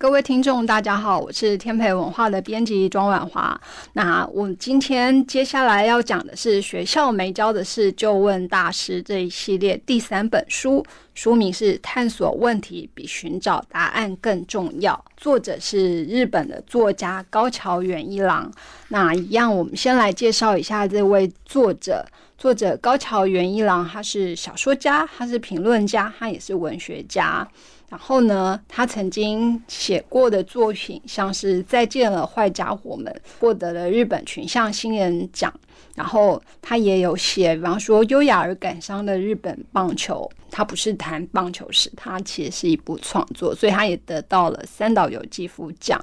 各位听众，大家好，我是天培文化的编辑庄婉华。那我今天接下来要讲的是《学校没教的事就问大师》这一系列第三本书，书名是《探索问题比寻找答案更重要》，作者是日本的作家高桥元一郎。那一样，我们先来介绍一下这位作者。作者高桥元一郎，他是小说家，他是评论家，他也是文学家。然后呢，他曾经写过的作品，像是《再见了，坏家伙们》，获得了日本群像新人奖。然后他也有写，比方说《优雅而感伤的日本棒球》，他不是谈棒球史，他其实是一部创作，所以他也得到了三岛由纪夫奖。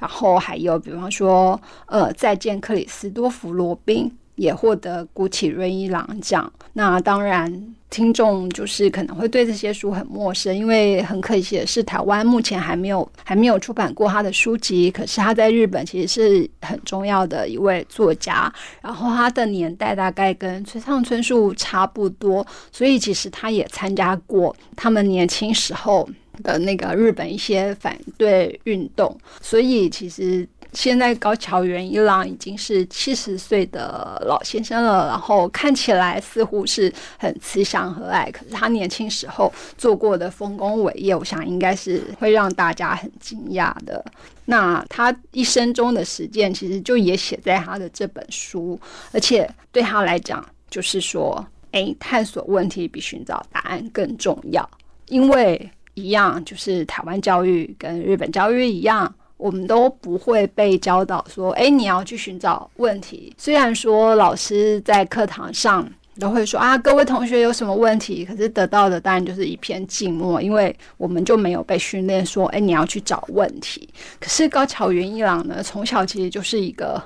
然后还有，比方说，呃，《再见，克里斯多弗罗宾》。也获得古奇瑞一郎奖。那当然，听众就是可能会对这些书很陌生，因为很可惜的是，台湾目前还没有还没有出版过他的书籍。可是他在日本其实是很重要的一位作家，然后他的年代大概跟村上春树差不多，所以其实他也参加过他们年轻时候的那个日本一些反对运动，所以其实。现在高桥元一郎已经是七十岁的老先生了，然后看起来似乎是很慈祥和蔼。可是他年轻时候做过的丰功伟业，我想应该是会让大家很惊讶的。那他一生中的实践，其实就也写在他的这本书，而且对他来讲，就是说，哎，探索问题比寻找答案更重要，因为一样，就是台湾教育跟日本教育一样。我们都不会被教导说，哎，你要去寻找问题。虽然说老师在课堂上都会说啊，各位同学有什么问题，可是得到的当然就是一片静默，因为我们就没有被训练说，哎，你要去找问题。可是高桥云一郎呢，从小其实就是一个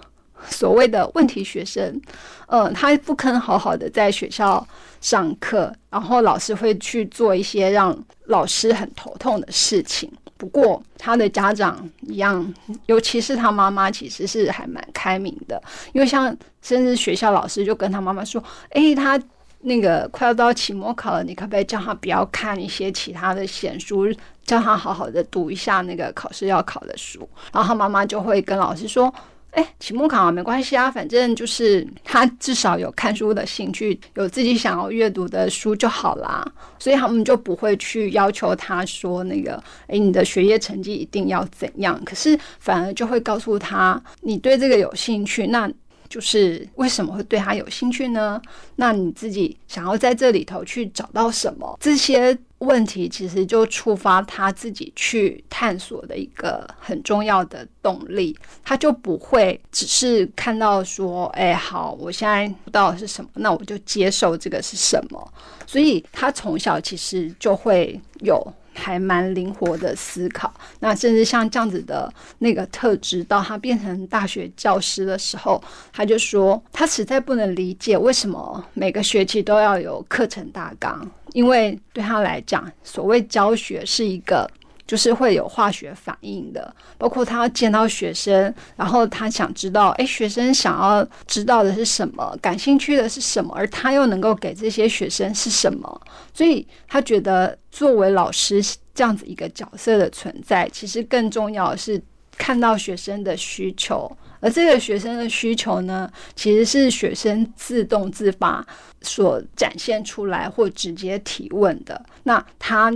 所谓的问题学生，嗯，他不肯好好的在学校上课，然后老师会去做一些让老师很头痛的事情。不过，他的家长一样，尤其是他妈妈，其实是还蛮开明的。因为像甚至学校老师就跟他妈妈说：“诶，他那个快要到期末考了，你可不可以叫他不要看一些其他的闲书，叫他好好的读一下那个考试要考的书？”然后他妈妈就会跟老师说。哎，期末考没关系啊，反正就是他至少有看书的兴趣，有自己想要阅读的书就好啦。所以他们就不会去要求他说那个，哎，你的学业成绩一定要怎样。可是反而就会告诉他，你对这个有兴趣，那就是为什么会对他有兴趣呢？那你自己想要在这里头去找到什么？这些。问题其实就触发他自己去探索的一个很重要的动力，他就不会只是看到说，哎，好，我现在不知道是什么，那我就接受这个是什么。所以他从小其实就会有还蛮灵活的思考。那甚至像这样子的那个特质，到他变成大学教师的时候，他就说他实在不能理解为什么每个学期都要有课程大纲。因为对他来讲，所谓教学是一个，就是会有化学反应的。包括他要见到学生，然后他想知道，哎，学生想要知道的是什么，感兴趣的是什么，而他又能够给这些学生是什么。所以他觉得，作为老师这样子一个角色的存在，其实更重要的是看到学生的需求。而这个学生的需求呢，其实是学生自动自发所展现出来或直接提问的。那他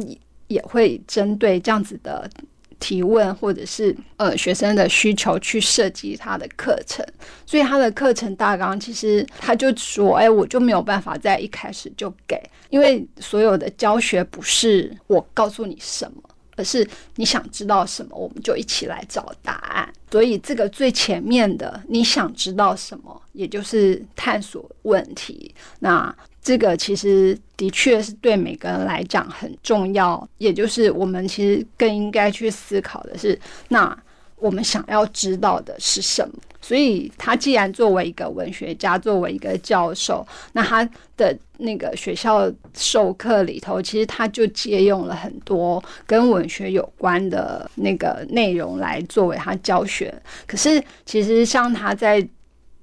也会针对这样子的提问，或者是呃学生的需求去设计他的课程。所以他的课程大纲其实他就说：“哎，我就没有办法在一开始就给，因为所有的教学不是我告诉你什么。”而是你想知道什么，我们就一起来找答案。所以这个最前面的，你想知道什么，也就是探索问题。那这个其实的确是对每个人来讲很重要，也就是我们其实更应该去思考的是，那我们想要知道的是什么。所以，他既然作为一个文学家，作为一个教授，那他的那个学校授课里头，其实他就借用了很多跟文学有关的那个内容来作为他教学。可是，其实像他在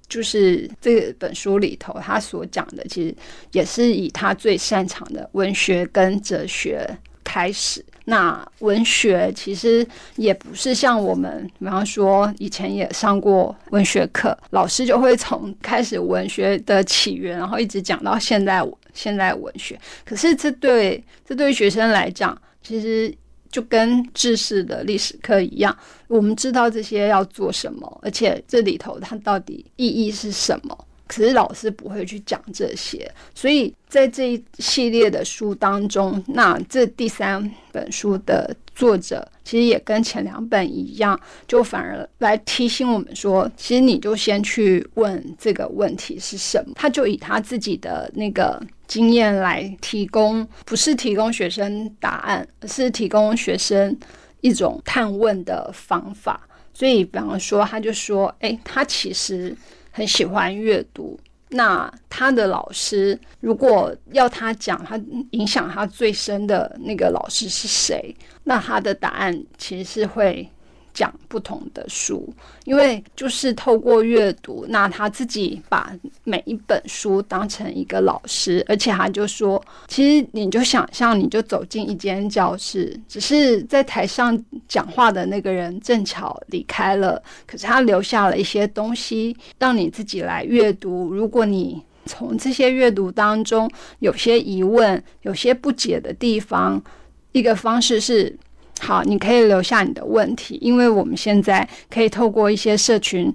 就是这本书里头，他所讲的，其实也是以他最擅长的文学跟哲学开始。那文学其实也不是像我们，比方说以前也上过文学课，老师就会从开始文学的起源，然后一直讲到现在现在文学。可是这对这对学生来讲，其实就跟知识的历史课一样，我们知道这些要做什么，而且这里头它到底意义是什么。可是老师不会去讲这些，所以在这一系列的书当中，那这第三本书的作者其实也跟前两本一样，就反而来提醒我们说，其实你就先去问这个问题是什么，他就以他自己的那个经验来提供，不是提供学生答案，而是提供学生一种探问的方法。所以，比方说，他就说，哎，他其实。很喜欢阅读，那他的老师如果要他讲他影响他最深的那个老师是谁，那他的答案其实是会。讲不同的书，因为就是透过阅读，那他自己把每一本书当成一个老师，而且他就说，其实你就想象，你就走进一间教室，只是在台上讲话的那个人正巧离开了，可是他留下了一些东西，让你自己来阅读。如果你从这些阅读当中有些疑问、有些不解的地方，一个方式是。好，你可以留下你的问题，因为我们现在可以透过一些社群，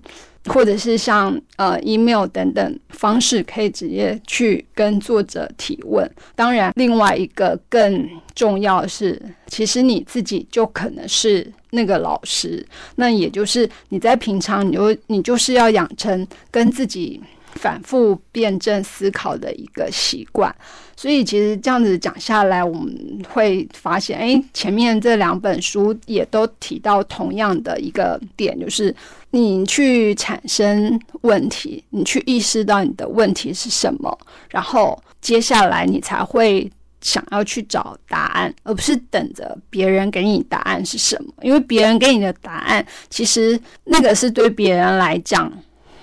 或者是像呃 email 等等方式，可以直接去跟作者提问。当然，另外一个更重要的是，其实你自己就可能是那个老师，那也就是你在平常，你就你就是要养成跟自己。反复辩证思考的一个习惯，所以其实这样子讲下来，我们会发现，哎，前面这两本书也都提到同样的一个点，就是你去产生问题，你去意识到你的问题是什么，然后接下来你才会想要去找答案，而不是等着别人给你答案是什么，因为别人给你的答案，其实那个是对别人来讲。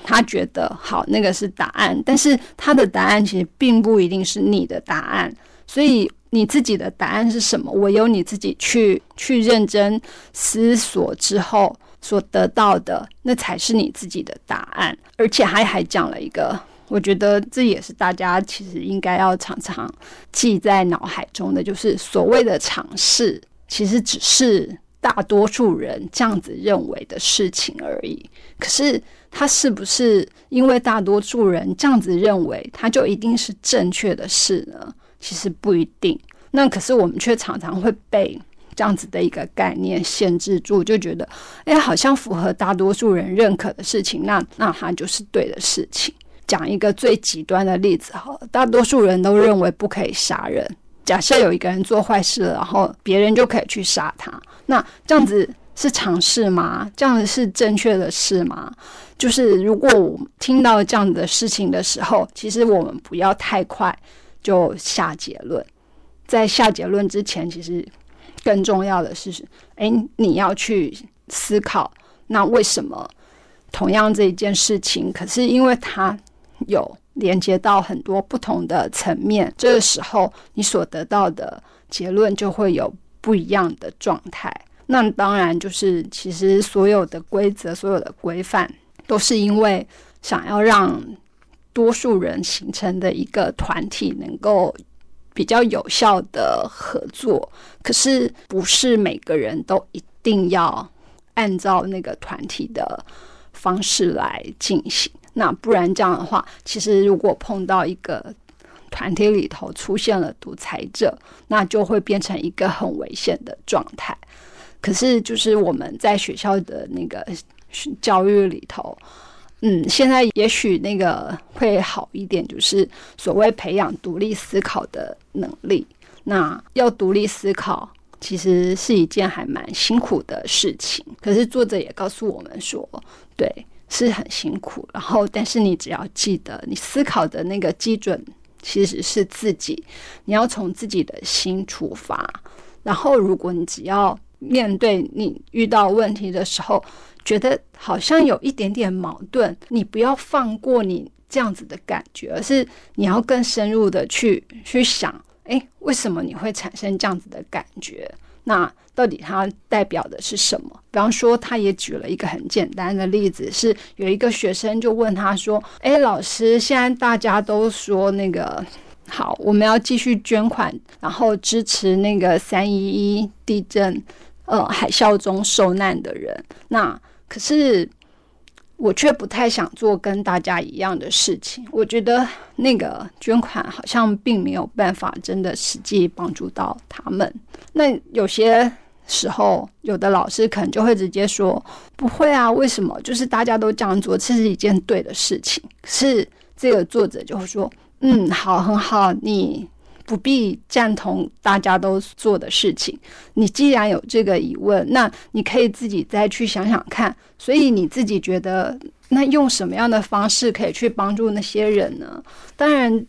他觉得好，那个是答案，但是他的答案其实并不一定是你的答案，所以你自己的答案是什么？唯有你自己去去认真思索之后所得到的，那才是你自己的答案。而且还还讲了一个，我觉得这也是大家其实应该要常常记在脑海中的，就是所谓的尝试，其实只是大多数人这样子认为的事情而已。可是。他是不是因为大多数人这样子认为，他就一定是正确的事呢？其实不一定。那可是我们却常常会被这样子的一个概念限制住，就觉得，哎，好像符合大多数人认可的事情，那那它就是对的事情。讲一个最极端的例子哈，大多数人都认为不可以杀人。假设有一个人做坏事了，然后别人就可以去杀他，那这样子。是尝试吗？这样子是正确的事吗？就是如果我听到这样子的事情的时候，其实我们不要太快就下结论。在下结论之前，其实更重要的是，哎，你要去思考，那为什么同样这一件事情，可是因为他有连接到很多不同的层面，这个时候你所得到的结论就会有不一样的状态。那当然，就是其实所有的规则、所有的规范，都是因为想要让多数人形成的一个团体能够比较有效的合作。可是，不是每个人都一定要按照那个团体的方式来进行。那不然这样的话，其实如果碰到一个团体里头出现了独裁者，那就会变成一个很危险的状态。可是，就是我们在学校的那个教育里头，嗯，现在也许那个会好一点，就是所谓培养独立思考的能力。那要独立思考，其实是一件还蛮辛苦的事情。可是作者也告诉我们说，对，是很辛苦。然后，但是你只要记得，你思考的那个基准其实是自己，你要从自己的心出发。然后，如果你只要面对你遇到问题的时候，觉得好像有一点点矛盾，你不要放过你这样子的感觉，而是你要更深入的去去想，诶，为什么你会产生这样子的感觉？那到底它代表的是什么？比方说，他也举了一个很简单的例子，是有一个学生就问他说：“诶，老师，现在大家都说那个好，我们要继续捐款，然后支持那个三一一地震呃海啸中受难的人。那可是。”我却不太想做跟大家一样的事情。我觉得那个捐款好像并没有办法真的实际帮助到他们。那有些时候，有的老师可能就会直接说：“不会啊，为什么？就是大家都这样做，这是一件对的事情。”是这个作者就会说：“嗯，好，很好，你。”不必赞同大家都做的事情。你既然有这个疑问，那你可以自己再去想想看。所以你自己觉得，那用什么样的方式可以去帮助那些人呢？当然，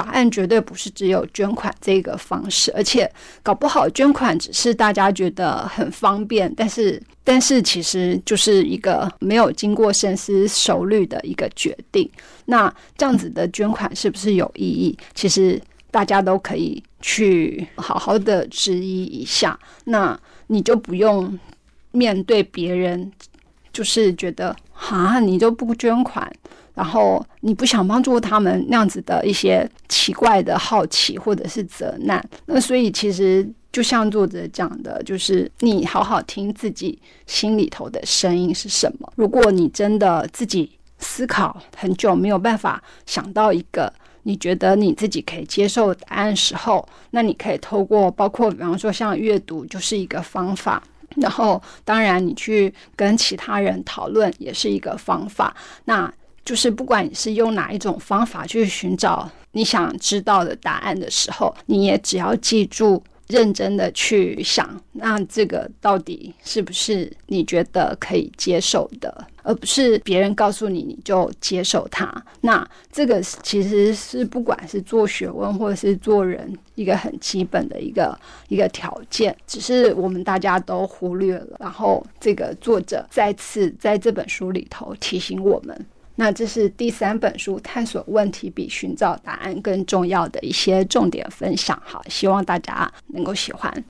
答案绝对不是只有捐款这个方式，而且搞不好捐款只是大家觉得很方便，但是但是其实就是一个没有经过深思熟虑的一个决定。那这样子的捐款是不是有意义？其实。大家都可以去好好的质疑一下，那你就不用面对别人，就是觉得啊，你就不捐款，然后你不想帮助他们那样子的一些奇怪的好奇或者是责难。那所以其实就像作者讲的，就是你好好听自己心里头的声音是什么。如果你真的自己思考很久没有办法想到一个。你觉得你自己可以接受答案时候，那你可以透过包括比方说像阅读就是一个方法，然后当然你去跟其他人讨论也是一个方法。那就是不管你是用哪一种方法去寻找你想知道的答案的时候，你也只要记住。认真的去想，那这个到底是不是你觉得可以接受的，而不是别人告诉你你就接受它。那这个其实是不管是做学问或者是做人一个很基本的一个一个条件，只是我们大家都忽略了。然后这个作者再次在这本书里头提醒我们。那这是第三本书，探索问题比寻找答案更重要的一些重点分享。哈，希望大家能够喜欢。